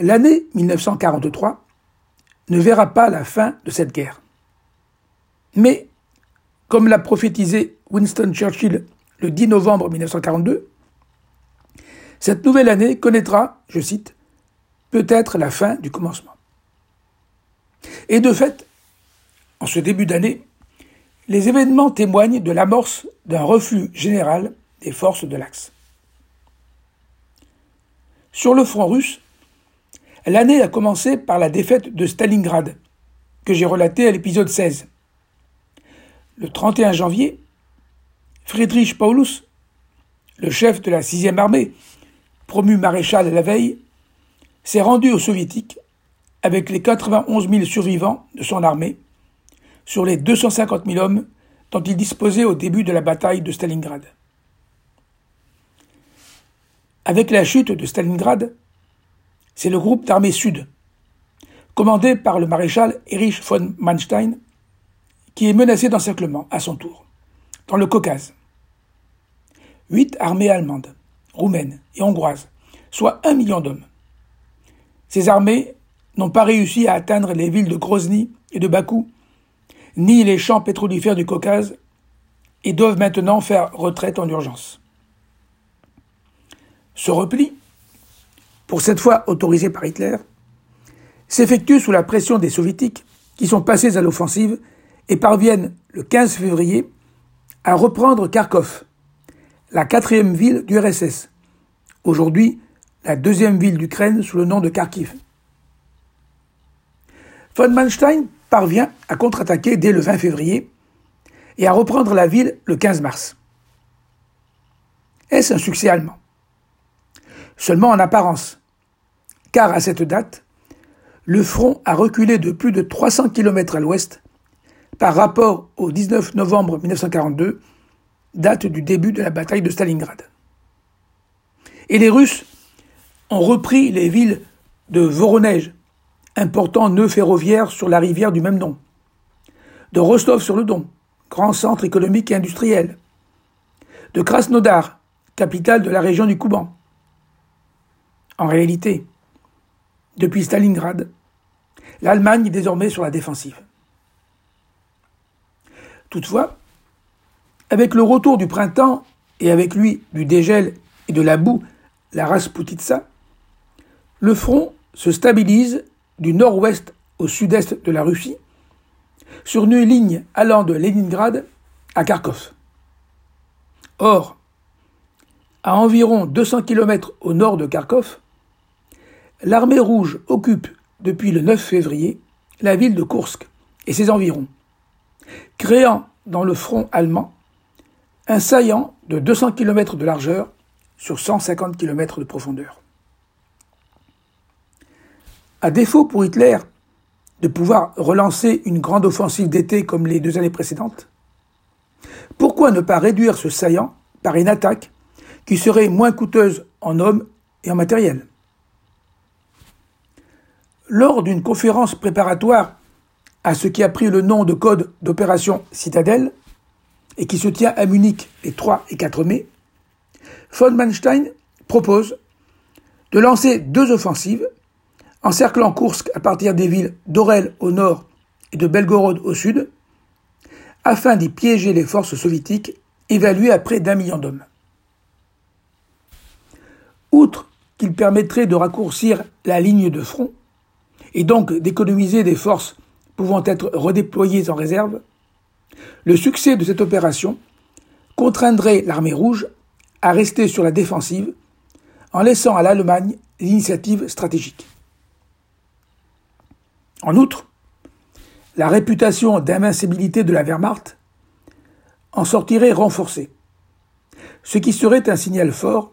L'année 1943 ne verra pas la fin de cette guerre. Mais, comme l'a prophétisé Winston Churchill le 10 novembre 1942, cette nouvelle année connaîtra, je cite, peut-être la fin du commencement. Et de fait, en ce début d'année, les événements témoignent de l'amorce d'un reflux général des forces de l'Axe. Sur le front russe, l'année a commencé par la défaite de Stalingrad, que j'ai relaté à l'épisode 16. Le 31 janvier, Friedrich Paulus, le chef de la 6e armée, promu maréchal la veille, s'est rendu aux soviétiques avec les 91 000 survivants de son armée sur les 250 000 hommes dont il disposait au début de la bataille de Stalingrad. Avec la chute de Stalingrad, c'est le groupe d'armée sud, commandé par le maréchal Erich von Manstein, qui est menacé d'encerclement à son tour, dans le Caucase. Huit armées allemandes, roumaines et hongroises, soit un million d'hommes. Ces armées n'ont pas réussi à atteindre les villes de Grozny et de Bakou, ni les champs pétrolifères du Caucase, et doivent maintenant faire retraite en urgence. Ce repli, pour cette fois autorisé par Hitler, s'effectue sous la pression des soviétiques qui sont passés à l'offensive et parviennent le 15 février à reprendre Kharkov, la quatrième ville du RSS, aujourd'hui la deuxième ville d'Ukraine sous le nom de Kharkiv. Von Manstein parvient à contre-attaquer dès le 20 février et à reprendre la ville le 15 mars. Est-ce un succès allemand? Seulement en apparence, car à cette date, le front a reculé de plus de 300 km à l'ouest par rapport au 19 novembre 1942, date du début de la bataille de Stalingrad. Et les Russes ont repris les villes de Voronezh, important nœud ferroviaire sur la rivière du même nom, de Rostov-sur-le-Don, grand centre économique et industriel, de Krasnodar, capitale de la région du Kouban. En réalité, depuis Stalingrad, l'Allemagne est désormais sur la défensive. Toutefois, avec le retour du printemps et avec lui du dégel et de la boue, la Rasputitsa, le front se stabilise du nord-ouest au sud-est de la Russie, sur une ligne allant de Leningrad à Kharkov. Or, à environ 200 km au nord de Kharkov, l'armée rouge occupe depuis le 9 février la ville de Kursk et ses environs, créant dans le front allemand un saillant de 200 km de largeur sur 150 km de profondeur. À défaut pour Hitler de pouvoir relancer une grande offensive d'été comme les deux années précédentes, pourquoi ne pas réduire ce saillant par une attaque qui serait moins coûteuse en hommes et en matériel? Lors d'une conférence préparatoire à ce qui a pris le nom de code d'opération Citadelle, et qui se tient à Munich les 3 et 4 mai, von Manstein propose de lancer deux offensives, encerclant Kursk à partir des villes d'Orel au nord et de Belgorod au sud, afin d'y piéger les forces soviétiques évaluées à près d'un million d'hommes. Outre qu'il permettrait de raccourcir la ligne de front, et donc d'économiser des forces pouvant être redéployées en réserve, le succès de cette opération contraindrait l'armée rouge à rester sur la défensive en laissant à l'Allemagne l'initiative stratégique. En outre, la réputation d'invincibilité de la Wehrmacht en sortirait renforcée, ce qui serait un signal fort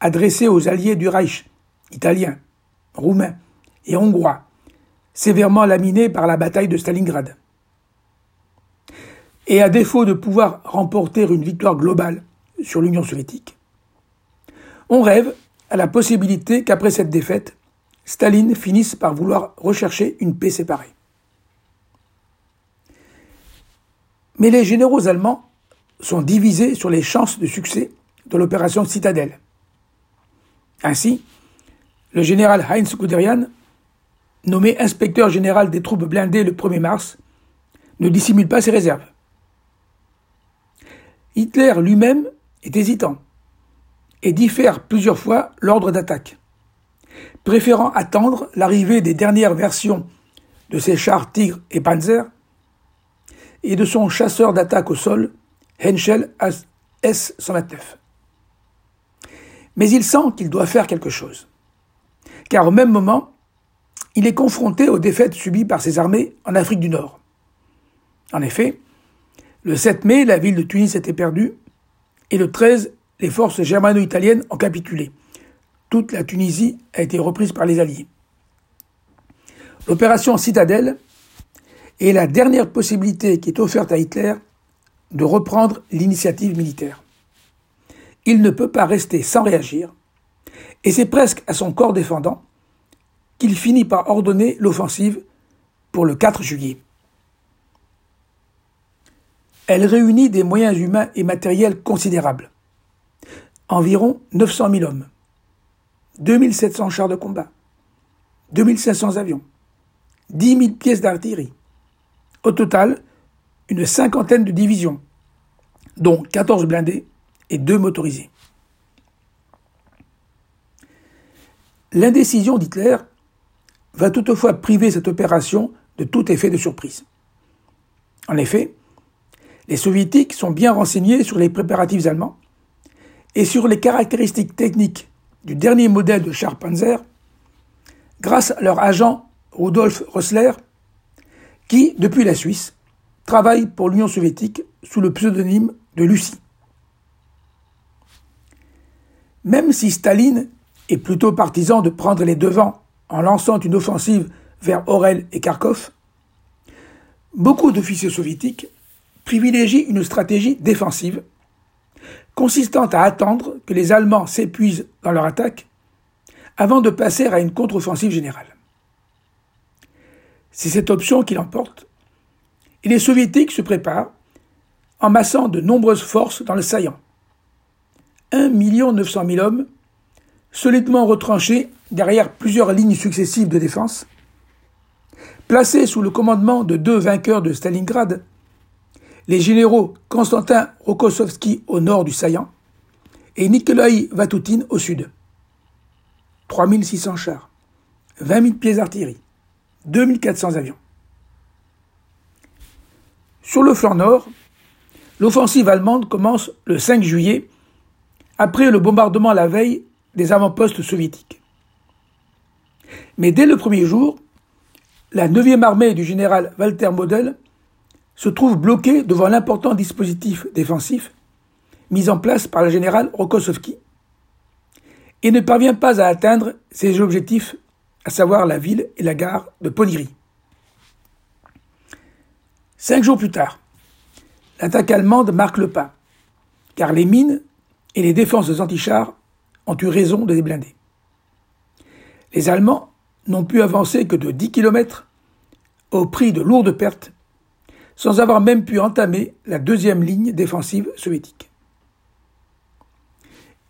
adressé aux alliés du Reich, italiens, roumains et hongrois, sévèrement laminés par la bataille de Stalingrad. Et à défaut de pouvoir remporter une victoire globale sur l'Union soviétique, on rêve à la possibilité qu'après cette défaite, Staline finisse par vouloir rechercher une paix séparée. Mais les généraux allemands sont divisés sur les chances de succès de l'opération Citadelle. Ainsi, le général Heinz Guderian, nommé inspecteur général des troupes blindées le 1er mars, ne dissimule pas ses réserves. Hitler lui-même est hésitant et diffère plusieurs fois l'ordre d'attaque, préférant attendre l'arrivée des dernières versions de ses chars Tigre et Panzer et de son chasseur d'attaque au sol, Henschel S-129. Mais il sent qu'il doit faire quelque chose, car au même moment, il est confronté aux défaites subies par ses armées en Afrique du Nord. En effet, le 7 mai, la ville de Tunis était perdue, et le 13, les forces germano-italiennes ont capitulé. Toute la Tunisie a été reprise par les Alliés. L'opération Citadelle est la dernière possibilité qui est offerte à Hitler de reprendre l'initiative militaire. Il ne peut pas rester sans réagir, et c'est presque à son corps défendant qu'il finit par ordonner l'offensive pour le 4 juillet. Elle réunit des moyens humains et matériels considérables. Environ 900 000 hommes, 2700 chars de combat, 2500 avions, 10 000 pièces d'artillerie. Au total, une cinquantaine de divisions, dont 14 blindés et 2 motorisés. L'indécision d'Hitler va toutefois priver cette opération de tout effet de surprise. En effet, les soviétiques sont bien renseignés sur les préparatifs allemands et sur les caractéristiques techniques du dernier modèle de char Panzer grâce à leur agent Rudolf Rössler qui, depuis la Suisse, travaille pour l'Union soviétique sous le pseudonyme de Lucie. Même si Staline est plutôt partisan de prendre les devants en lançant une offensive vers Orel et Kharkov, beaucoup d'officiers soviétiques privilégient une stratégie défensive consistant à attendre que les Allemands s'épuisent dans leur attaque avant de passer à une contre-offensive générale. C'est cette option qui l'emporte, et les soviétiques se préparent en massant de nombreuses forces dans le saillant. 1 900 000 hommes solidement retranchés derrière plusieurs lignes successives de défense, placés sous le commandement de deux vainqueurs de Stalingrad, les généraux Konstantin Rokossovski au nord du saillant et Nikolai Vatutin au sud. 3600 chars, 20 000 pièces d'artillerie, 2400 avions. Sur le flanc nord, l'offensive allemande commence le 5 juillet, après le bombardement la veille des avant-postes soviétiques. Mais dès le premier jour, la 9e armée du général Walter Model se trouve bloquée devant l'important dispositif défensif mis en place par le général Rokossovski et ne parvient pas à atteindre ses objectifs, à savoir la ville et la gare de Poniri. Cinq jours plus tard, l'attaque allemande marque le pas, car les mines et les défenses antichars ont eu raison de les blinder. Les Allemands n'ont pu avancer que de 10 km au prix de lourdes pertes, sans avoir même pu entamer la deuxième ligne défensive soviétique.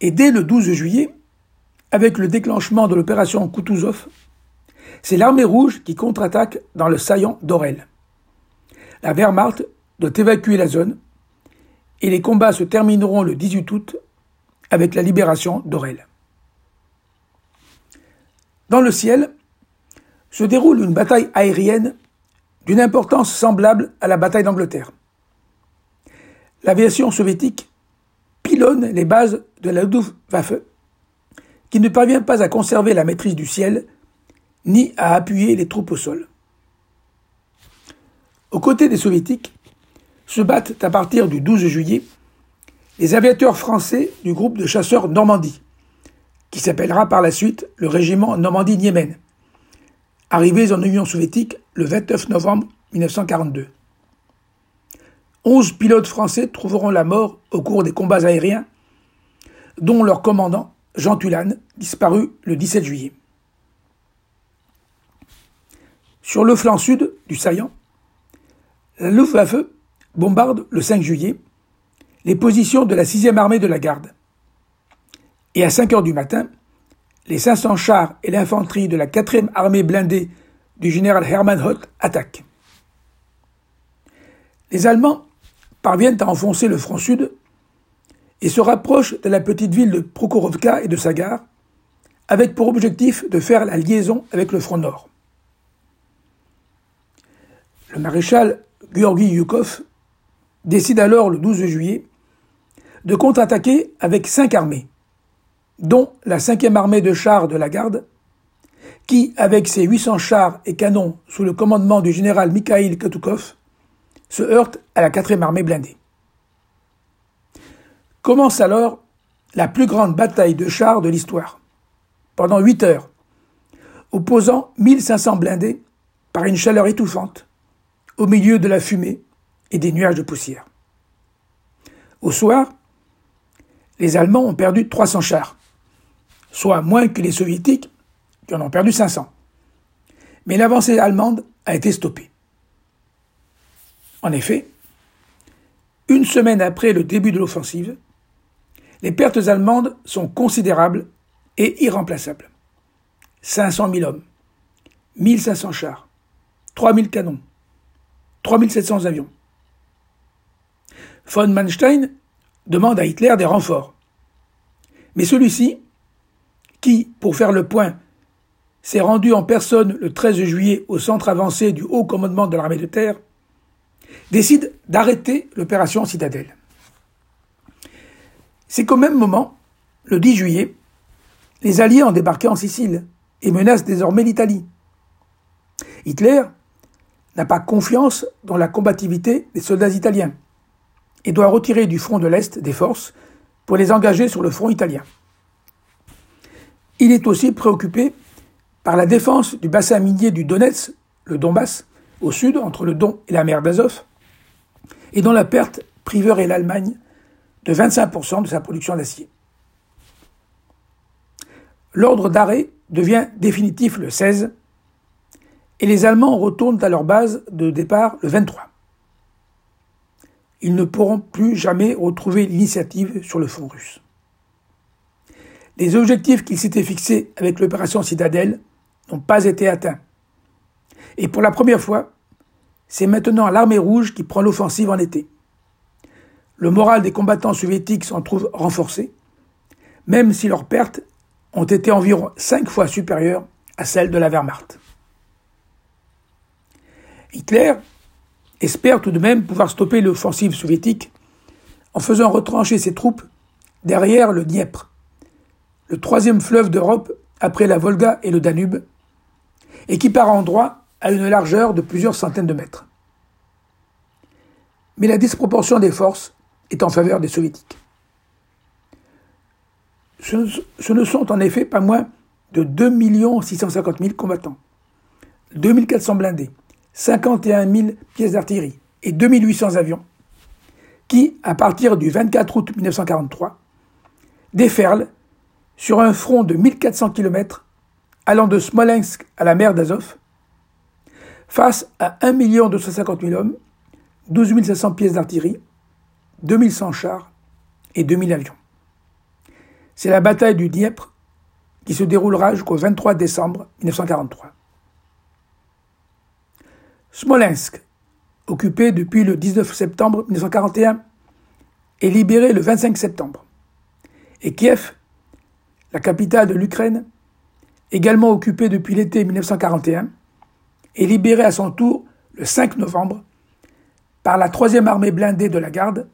Et dès le 12 juillet, avec le déclenchement de l'opération Kutuzov, c'est l'armée rouge qui contre-attaque dans le saillant d'Orel. La Wehrmacht doit évacuer la zone et les combats se termineront le 18 août avec la libération d'Orel. Dans le ciel se déroule une bataille aérienne d'une importance semblable à la bataille d'Angleterre. L'aviation soviétique pilonne les bases de la Luftwaffe, qui ne parvient pas à conserver la maîtrise du ciel ni à appuyer les troupes au sol. Aux côtés des soviétiques se battent à partir du 12 juillet les aviateurs français du groupe de chasseurs Normandie, qui s'appellera par la suite le régiment Normandie-Niemen, arrivés en Union soviétique le 29 novembre 1942. Onze pilotes français trouveront la mort au cours des combats aériens, dont leur commandant, Jean Tulane, disparu le 17 juillet. Sur le flanc sud du saillant, la Luftwaffe bombarde le 5 juillet les positions de la 6e armée de la garde. Et à 5 heures du matin, les 500 chars et l'infanterie de la 4e armée blindée du général Hermann Hoth attaquent. Les Allemands parviennent à enfoncer le front sud et se rapprochent de la petite ville de Prokhorovka et de sa gare, avec pour objectif de faire la liaison avec le front nord. Le maréchal Georgi Yukov décide alors le 12 juillet de contre-attaquer avec cinq armées, dont la 5e armée de chars de la garde, qui, avec ses 800 chars et canons sous le commandement du général Mikhail Katukov, se heurte à la 4e armée blindée. Commence alors la plus grande bataille de chars de l'histoire, pendant 8 heures, opposant 1500 blindés par une chaleur étouffante, au milieu de la fumée et des nuages de poussière. Au soir, les Allemands ont perdu 300 chars, soit moins que les Soviétiques qui en ont perdu 500. Mais l'avancée allemande a été stoppée. En effet, une semaine après le début de l'offensive, les pertes allemandes sont considérables et irremplaçables. 500 000 hommes, 1500 chars, 3000 canons, 3700 avions. Von Manstein demande à Hitler des renforts. Mais celui-ci, qui, pour faire le point, s'est rendu en personne le 13 juillet au centre avancé du haut commandement de l'armée de terre, décide d'arrêter l'opération Citadelle. C'est qu'au même moment, le 10 juillet, les Alliés ont débarqué en Sicile et menacent désormais l'Italie. Hitler n'a pas confiance dans la combativité des soldats italiens et doit retirer du front de l'Est des forces pour les engager sur le front italien. Il est aussi préoccupé par la défense du bassin minier du Donetsk, le Donbass, au sud, entre le Don et la mer d'Azov, et dont la perte priverait l'Allemagne de 25% de sa production d'acier. L'ordre d'arrêt devient définitif le 16 et les Allemands retournent à leur base de départ le 23 ils ne pourront plus jamais retrouver l'initiative sur le front russe. Les objectifs qu'ils s'étaient fixés avec l'opération Citadelle n'ont pas été atteints. Et pour la première fois, c'est maintenant l'armée rouge qui prend l'offensive en été. Le moral des combattants soviétiques s'en trouve renforcé, même si leurs pertes ont été environ cinq fois supérieures à celles de la Wehrmacht. Hitler espère tout de même pouvoir stopper l'offensive soviétique en faisant retrancher ses troupes derrière le Dniepr, le troisième fleuve d'Europe après la Volga et le Danube, et qui par endroits a une largeur de plusieurs centaines de mètres. Mais la disproportion des forces est en faveur des soviétiques. Ce ne sont en effet pas moins de 2 650 000 combattants, 2400 blindés, 51 000 pièces d'artillerie et 2800 avions, qui, à partir du 24 août 1943, déferlent sur un front de 1400 km allant de Smolensk à la mer d'Azov, face à 1 250 000 hommes, 12 500 pièces d'artillerie, 2100 chars et 2000 avions. C'est la bataille du Dniepr qui se déroulera jusqu'au 23 décembre 1943. Smolensk, occupé depuis le 19 septembre 1941, est libéré le 25 septembre. Et Kiev, la capitale de l'Ukraine, également occupée depuis l'été 1941, est libéré à son tour le 5 novembre par la troisième armée blindée de la garde,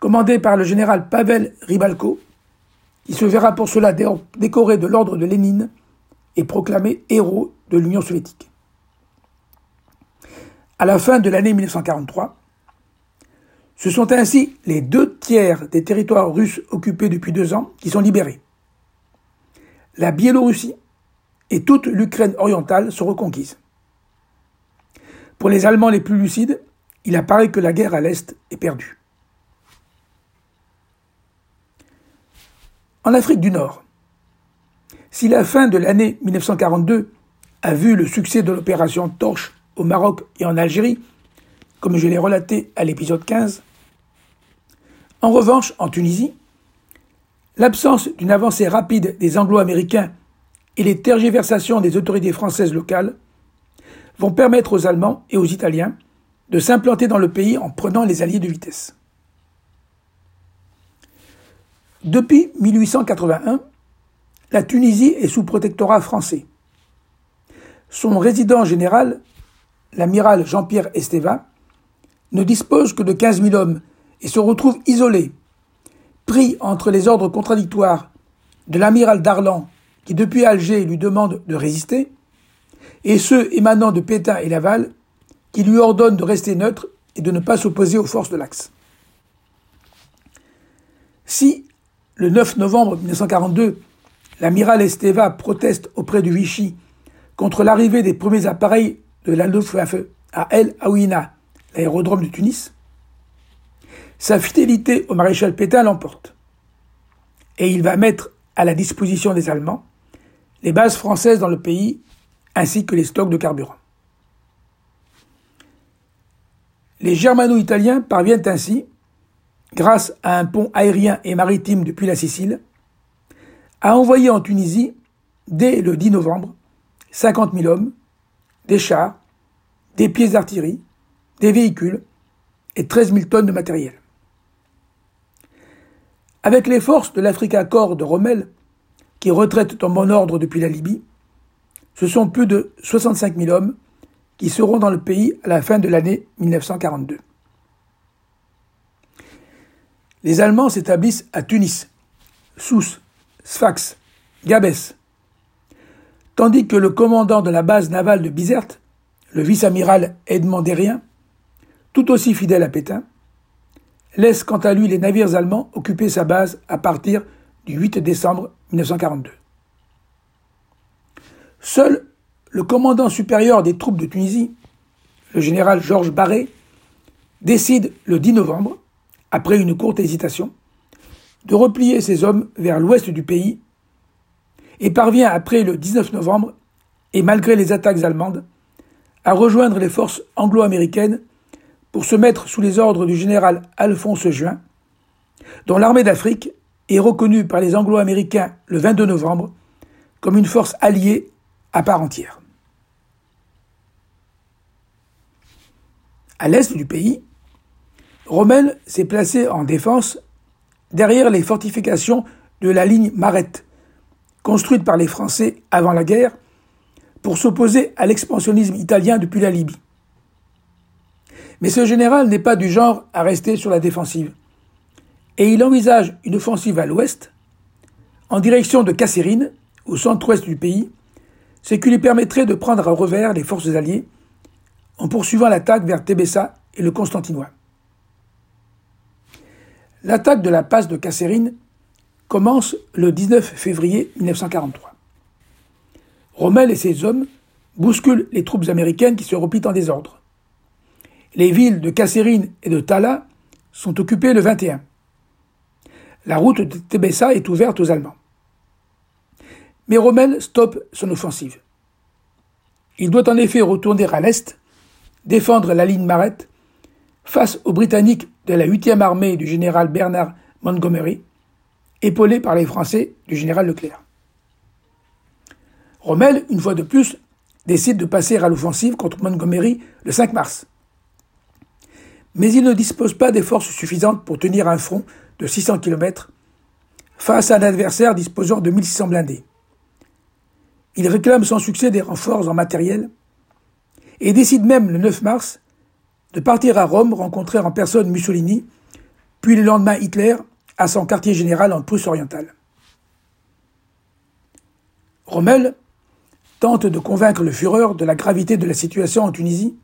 commandée par le général Pavel Ribalko, qui se verra pour cela décoré de l'ordre de Lénine et proclamé héros de l'Union soviétique. À la fin de l'année 1943, ce sont ainsi les deux tiers des territoires russes occupés depuis deux ans qui sont libérés. La Biélorussie et toute l'Ukraine orientale sont reconquises. Pour les Allemands les plus lucides, il apparaît que la guerre à l'Est est perdue. En Afrique du Nord, si la fin de l'année 1942 a vu le succès de l'opération Torche au Maroc et en Algérie, comme je l'ai relaté à l'épisode 15. En revanche, en Tunisie, l'absence d'une avancée rapide des Anglo-Américains et les tergiversations des autorités françaises locales vont permettre aux Allemands et aux Italiens de s'implanter dans le pays en prenant les alliés de vitesse. Depuis 1881, la Tunisie est sous protectorat français. Son résident général, l'amiral Jean-Pierre Esteva, ne dispose que de 15 000 hommes et se retrouve isolé, pris entre les ordres contradictoires de l'amiral Darlan, qui depuis Alger lui demande de résister, et ceux émanant de Pétain et Laval, qui lui ordonnent de rester neutre et de ne pas s'opposer aux forces de l'Axe. Si, le 9 novembre 1942, l'amiral Esteva proteste auprès du Vichy contre l'arrivée des premiers appareils de la à El Aouina, l'aérodrome de Tunis, sa fidélité au maréchal Pétain l'emporte. Et il va mettre à la disposition des Allemands les bases françaises dans le pays ainsi que les stocks de carburant. Les germano-italiens parviennent ainsi, grâce à un pont aérien et maritime depuis la Sicile, à envoyer en Tunisie, dès le 10 novembre, 50 000 hommes, des chars, des pièces d'artillerie, des véhicules et 13 000 tonnes de matériel. Avec les forces de l'Africa Corps de Rommel, qui retraitent en bon ordre depuis la Libye, ce sont plus de 65 000 hommes qui seront dans le pays à la fin de l'année 1942. Les Allemands s'établissent à Tunis, Sousse, Sfax, Gabès, tandis que le commandant de la base navale de Bizerte, le vice-amiral Edmond Derrien, tout aussi fidèle à Pétain, laisse quant à lui les navires allemands occuper sa base à partir du 8 décembre 1942. Seul le commandant supérieur des troupes de Tunisie, le général Georges Barré, décide le 10 novembre, après une courte hésitation, de replier ses hommes vers l'ouest du pays et parvient après le 19 novembre, et malgré les attaques allemandes, à rejoindre les forces anglo-américaines pour se mettre sous les ordres du général Alphonse Juin, dont l'armée d'Afrique est reconnue par les anglo-américains le 22 novembre comme une force alliée à part entière. À l'est du pays, Rommel s'est placé en défense derrière les fortifications de la ligne Marette, construite par les Français avant la guerre pour s'opposer à l'expansionnisme italien depuis la Libye. Mais ce général n'est pas du genre à rester sur la défensive. Et il envisage une offensive à l'ouest, en direction de Kasserine, au centre-ouest du pays, ce qui lui permettrait de prendre à revers les forces alliées en poursuivant l'attaque vers Tébessa et le Constantinois. L'attaque de la passe de Kasserine commence le 19 février 1943. Rommel et ses hommes bousculent les troupes américaines qui se replient en désordre. Les villes de Kasserine et de Tala sont occupées le 21. La route de Tébessa est ouverte aux Allemands. Mais Rommel stoppe son offensive. Il doit en effet retourner à l'est, défendre la ligne Marette, face aux Britanniques de la 8e armée du général Bernard Montgomery, épaulé par les Français du général Leclerc. Rommel, une fois de plus, décide de passer à l'offensive contre Montgomery le 5 mars mais il ne dispose pas des forces suffisantes pour tenir un front de 600 km face à un adversaire disposant de 1600 blindés. Il réclame sans succès des renforts en matériel et décide même le 9 mars de partir à Rome rencontrer en personne Mussolini, puis le lendemain Hitler à son quartier général en Prusse orientale. Rommel tente de convaincre le Führer de la gravité de la situation en Tunisie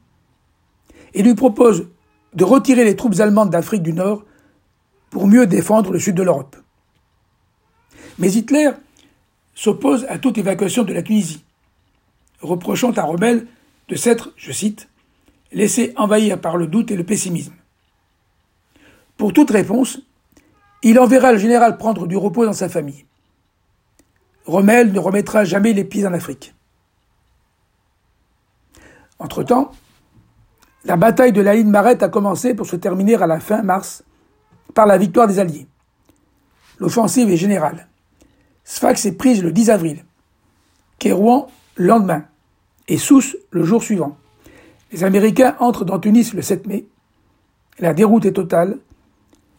et lui propose de retirer les troupes allemandes d'Afrique du Nord pour mieux défendre le sud de l'Europe. Mais Hitler s'oppose à toute évacuation de la Tunisie, reprochant à Rommel de s'être, je cite, laissé envahir par le doute et le pessimisme. Pour toute réponse, il enverra le général prendre du repos dans sa famille. Rommel ne remettra jamais les pieds en Afrique. Entre-temps, la bataille de la ligne Marette a commencé pour se terminer à la fin mars par la victoire des Alliés. L'offensive est générale. Sfax est prise le 10 avril. Kérouan le lendemain et Sousse le jour suivant. Les Américains entrent dans Tunis le 7 mai. La déroute est totale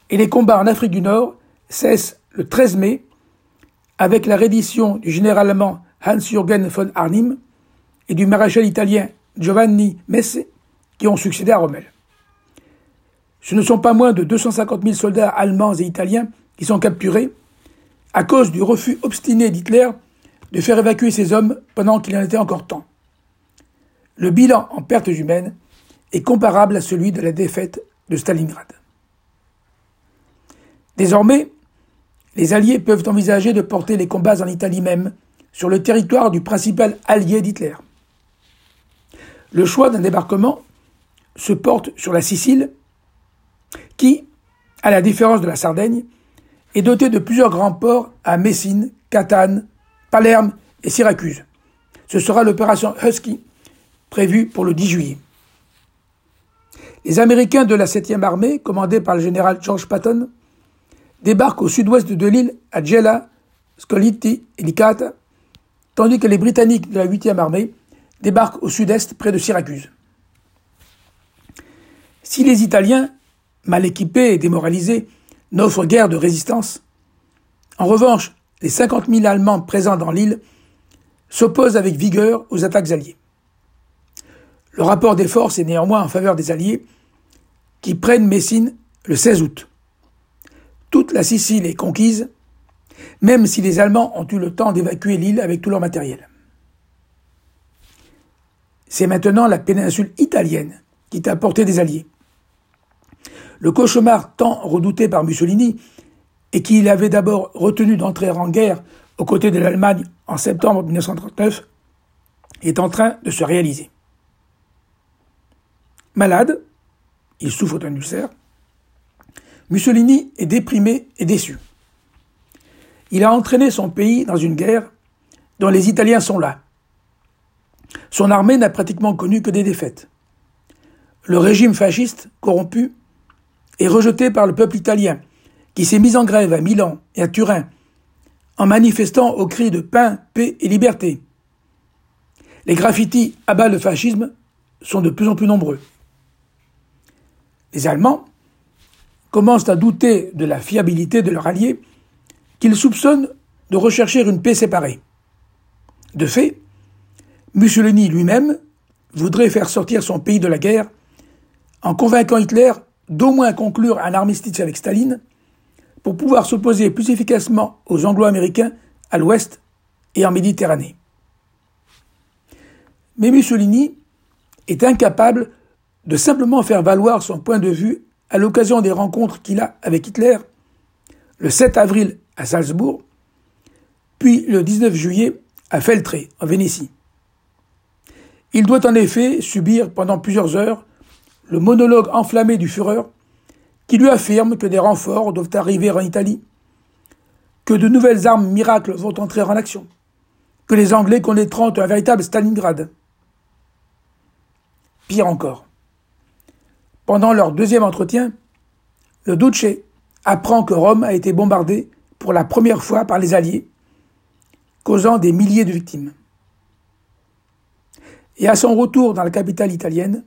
et les combats en Afrique du Nord cessent le 13 mai avec la reddition du général allemand Hans-Jürgen von Arnim et du maréchal italien Giovanni Messe qui ont succédé à Rommel. Ce ne sont pas moins de 250 000 soldats allemands et italiens qui sont capturés à cause du refus obstiné d'Hitler de faire évacuer ses hommes pendant qu'il en était encore temps. Le bilan en pertes humaines est comparable à celui de la défaite de Stalingrad. Désormais, les Alliés peuvent envisager de porter les combats en Italie même, sur le territoire du principal allié d'Hitler. Le choix d'un débarquement se porte sur la Sicile, qui, à la différence de la Sardaigne, est dotée de plusieurs grands ports à Messine, Catane, Palerme et Syracuse. Ce sera l'opération Husky, prévue pour le 10 juillet. Les Américains de la 7e armée, commandés par le général George Patton, débarquent au sud-ouest de l'île à Gela, Scoliti et Licata, tandis que les Britanniques de la 8e armée débarquent au sud-est près de Syracuse. Si les Italiens, mal équipés et démoralisés, n'offrent guère de résistance, en revanche, les 50 000 Allemands présents dans l'île s'opposent avec vigueur aux attaques alliées. Le rapport des forces est néanmoins en faveur des Alliés, qui prennent Messine le 16 août. Toute la Sicile est conquise, même si les Allemands ont eu le temps d'évacuer l'île avec tout leur matériel. C'est maintenant la péninsule italienne qui est à portée des Alliés. Le cauchemar tant redouté par Mussolini et qu'il avait d'abord retenu d'entrer en guerre aux côtés de l'Allemagne en septembre 1939 est en train de se réaliser. Malade, il souffre d'un ulcère, Mussolini est déprimé et déçu. Il a entraîné son pays dans une guerre dont les Italiens sont là. Son armée n'a pratiquement connu que des défaites. Le régime fasciste, corrompu, est rejeté par le peuple italien, qui s'est mis en grève à Milan et à Turin, en manifestant au cri de pain, paix et liberté. Les graffitis abat le fascisme sont de plus en plus nombreux. Les Allemands commencent à douter de la fiabilité de leur allié qu'ils soupçonnent de rechercher une paix séparée. De fait, Mussolini lui-même voudrait faire sortir son pays de la guerre en convainquant Hitler d'au moins conclure un armistice avec Staline pour pouvoir s'opposer plus efficacement aux Anglo-Américains à l'ouest et en Méditerranée. Mais Mussolini est incapable de simplement faire valoir son point de vue à l'occasion des rencontres qu'il a avec Hitler le 7 avril à Salzbourg, puis le 19 juillet à Feltre, en Vénétie. Il doit en effet subir pendant plusieurs heures le monologue enflammé du Führer qui lui affirme que des renforts doivent arriver en Italie, que de nouvelles armes miracles vont entrer en action, que les Anglais connaîtront un véritable Stalingrad. Pire encore. Pendant leur deuxième entretien, le Duce apprend que Rome a été bombardée pour la première fois par les Alliés, causant des milliers de victimes. Et à son retour dans la capitale italienne,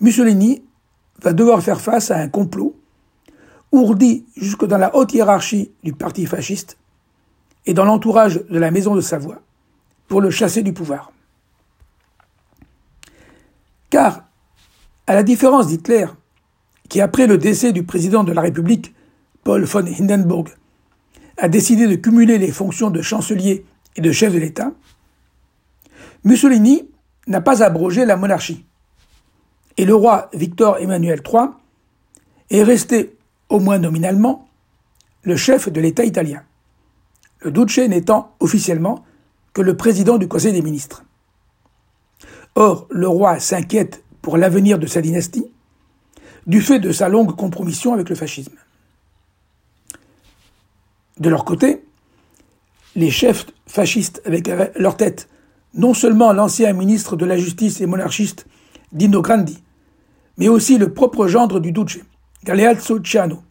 Mussolini va devoir faire face à un complot ourdi jusque dans la haute hiérarchie du parti fasciste et dans l'entourage de la maison de Savoie pour le chasser du pouvoir. Car, à la différence d'Hitler, qui après le décès du président de la République, Paul von Hindenburg, a décidé de cumuler les fonctions de chancelier et de chef de l'État, Mussolini n'a pas abrogé la monarchie. Et le roi Victor Emmanuel III est resté, au moins nominalement, le chef de l'État italien, le Duce n'étant officiellement que le président du Conseil des ministres. Or, le roi s'inquiète pour l'avenir de sa dynastie, du fait de sa longue compromission avec le fascisme. De leur côté, les chefs fascistes, avec leur tête non seulement l'ancien ministre de la Justice et monarchiste Dino Grandi, mais aussi le propre gendre du Duce, Galeazzo Ciano,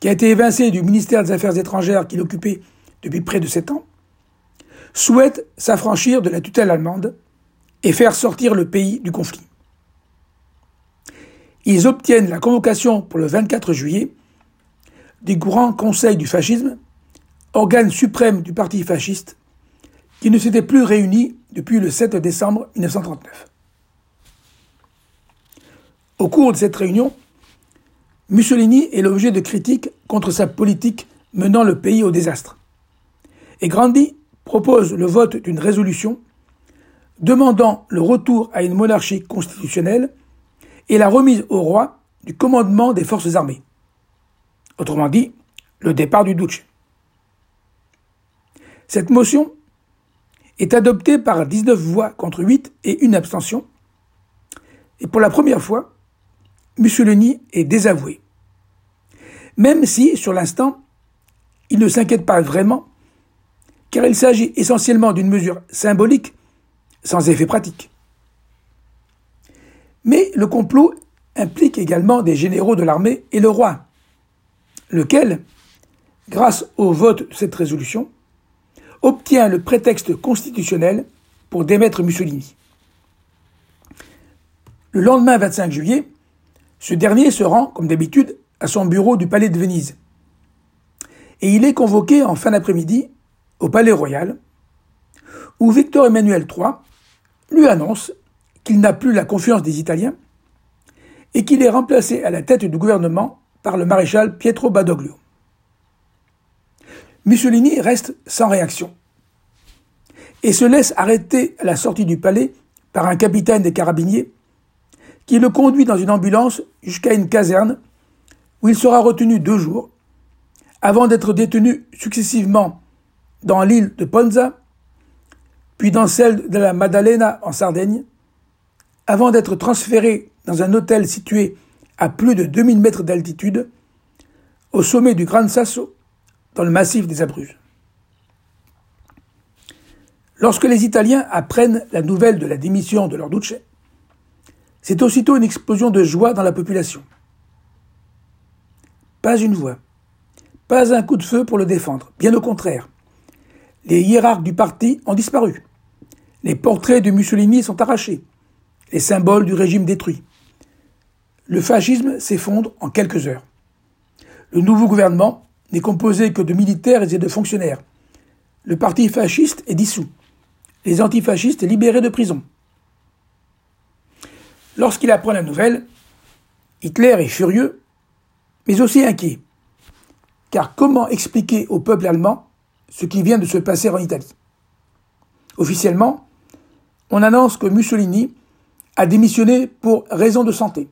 qui a été évincé du ministère des Affaires étrangères qu'il occupait depuis près de sept ans, souhaitent s'affranchir de la tutelle allemande et faire sortir le pays du conflit. Ils obtiennent la convocation pour le 24 juillet du Grand Conseil du fascisme, organe suprême du parti fasciste, qui ne s'était plus réuni depuis le 7 décembre 1939. Au cours de cette réunion, Mussolini est l'objet de critiques contre sa politique menant le pays au désastre. Et Grandi propose le vote d'une résolution demandant le retour à une monarchie constitutionnelle et la remise au roi du commandement des forces armées. Autrement dit, le départ du Duce. Cette motion est adoptée par 19 voix contre 8 et une abstention. Et pour la première fois, Mussolini est désavoué. Même si, sur l'instant, il ne s'inquiète pas vraiment, car il s'agit essentiellement d'une mesure symbolique sans effet pratique. Mais le complot implique également des généraux de l'armée et le roi, lequel, grâce au vote de cette résolution, obtient le prétexte constitutionnel pour démettre Mussolini. Le lendemain 25 juillet, ce dernier se rend, comme d'habitude, à son bureau du palais de Venise. Et il est convoqué en fin d'après-midi au palais royal, où Victor Emmanuel III lui annonce qu'il n'a plus la confiance des Italiens et qu'il est remplacé à la tête du gouvernement par le maréchal Pietro Badoglio. Mussolini reste sans réaction et se laisse arrêter à la sortie du palais par un capitaine des carabiniers qui le conduit dans une ambulance jusqu'à une caserne où il sera retenu deux jours avant d'être détenu successivement dans l'île de Ponza, puis dans celle de la Maddalena en Sardaigne, avant d'être transféré dans un hôtel situé à plus de 2000 mètres d'altitude, au sommet du Gran Sasso, dans le massif des Abruzes. Lorsque les Italiens apprennent la nouvelle de la démission de leur duce, c'est aussitôt une explosion de joie dans la population. Pas une voix, pas un coup de feu pour le défendre, bien au contraire. Les hiérarques du parti ont disparu. Les portraits de Mussolini sont arrachés, les symboles du régime détruits. Le fascisme s'effondre en quelques heures. Le nouveau gouvernement n'est composé que de militaires et de fonctionnaires. Le parti fasciste est dissous. Les antifascistes libérés de prison. Lorsqu'il apprend la nouvelle, Hitler est furieux, mais aussi inquiet. Car comment expliquer au peuple allemand ce qui vient de se passer en Italie? Officiellement, on annonce que Mussolini a démissionné pour raison de santé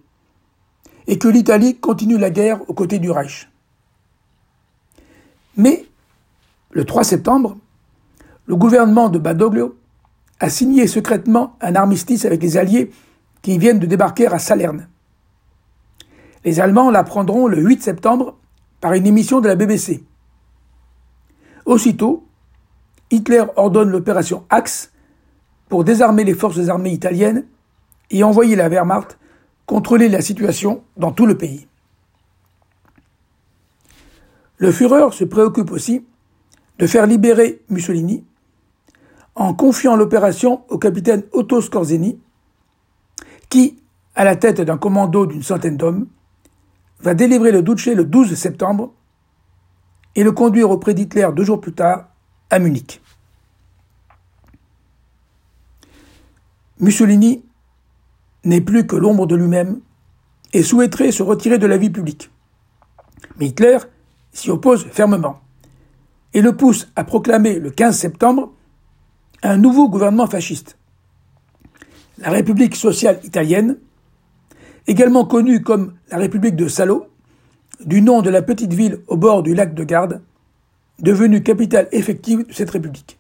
et que l'Italie continue la guerre aux côtés du Reich. Mais, le 3 septembre, le gouvernement de Badoglio a signé secrètement un armistice avec les Alliés qui viennent de débarquer à Salerne. Les Allemands l'apprendront le 8 septembre par une émission de la BBC. Aussitôt, Hitler ordonne l'opération Axe pour désarmer les forces armées italiennes et envoyer la Wehrmacht contrôler la situation dans tout le pays. Le Führer se préoccupe aussi de faire libérer Mussolini en confiant l'opération au capitaine Otto Skorzeny, qui, à la tête d'un commando d'une centaine d'hommes, va délivrer le Duce le 12 septembre et le conduire auprès d'Hitler deux jours plus tard à Munich. Mussolini n'est plus que l'ombre de lui-même et souhaiterait se retirer de la vie publique. Mais Hitler s'y oppose fermement et le pousse à proclamer le 15 septembre un nouveau gouvernement fasciste. La République sociale italienne, également connue comme la République de Salo, du nom de la petite ville au bord du lac de Garde, devenue capitale effective de cette République.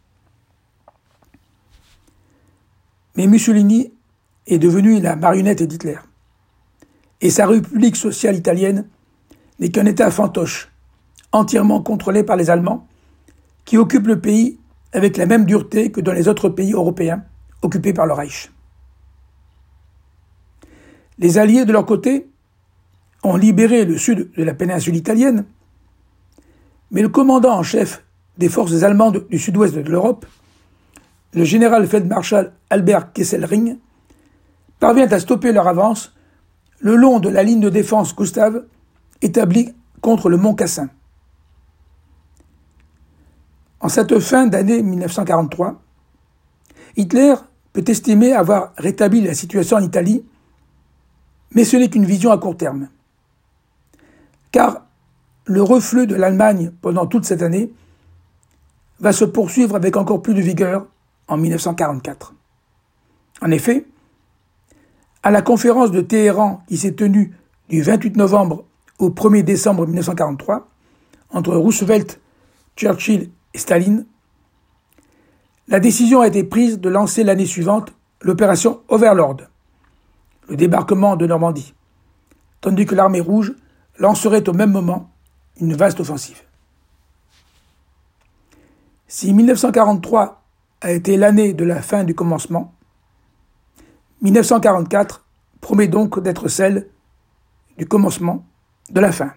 Mais Mussolini est devenu la marionnette d'Hitler. Et sa République sociale italienne n'est qu'un État fantoche, entièrement contrôlé par les Allemands, qui occupent le pays avec la même dureté que dans les autres pays européens occupés par le Reich. Les Alliés, de leur côté, ont libéré le sud de la péninsule italienne, mais le commandant en chef des forces allemandes du sud-ouest de l'Europe le général feldmarschall Albert Kesselring parvient à stopper leur avance le long de la ligne de défense Gustave établie contre le mont Cassin. En cette fin d'année 1943, Hitler peut estimer avoir rétabli la situation en Italie, mais ce n'est qu'une vision à court terme. Car le reflux de l'Allemagne pendant toute cette année va se poursuivre avec encore plus de vigueur en 1944. En effet, à la conférence de Téhéran qui s'est tenue du 28 novembre au 1er décembre 1943 entre Roosevelt, Churchill et Staline, la décision a été prise de lancer l'année suivante l'opération Overlord, le débarquement de Normandie, tandis que l'armée rouge lancerait au même moment une vaste offensive. Si 1943 a été l'année de la fin du commencement, 1944 promet donc d'être celle du commencement de la fin.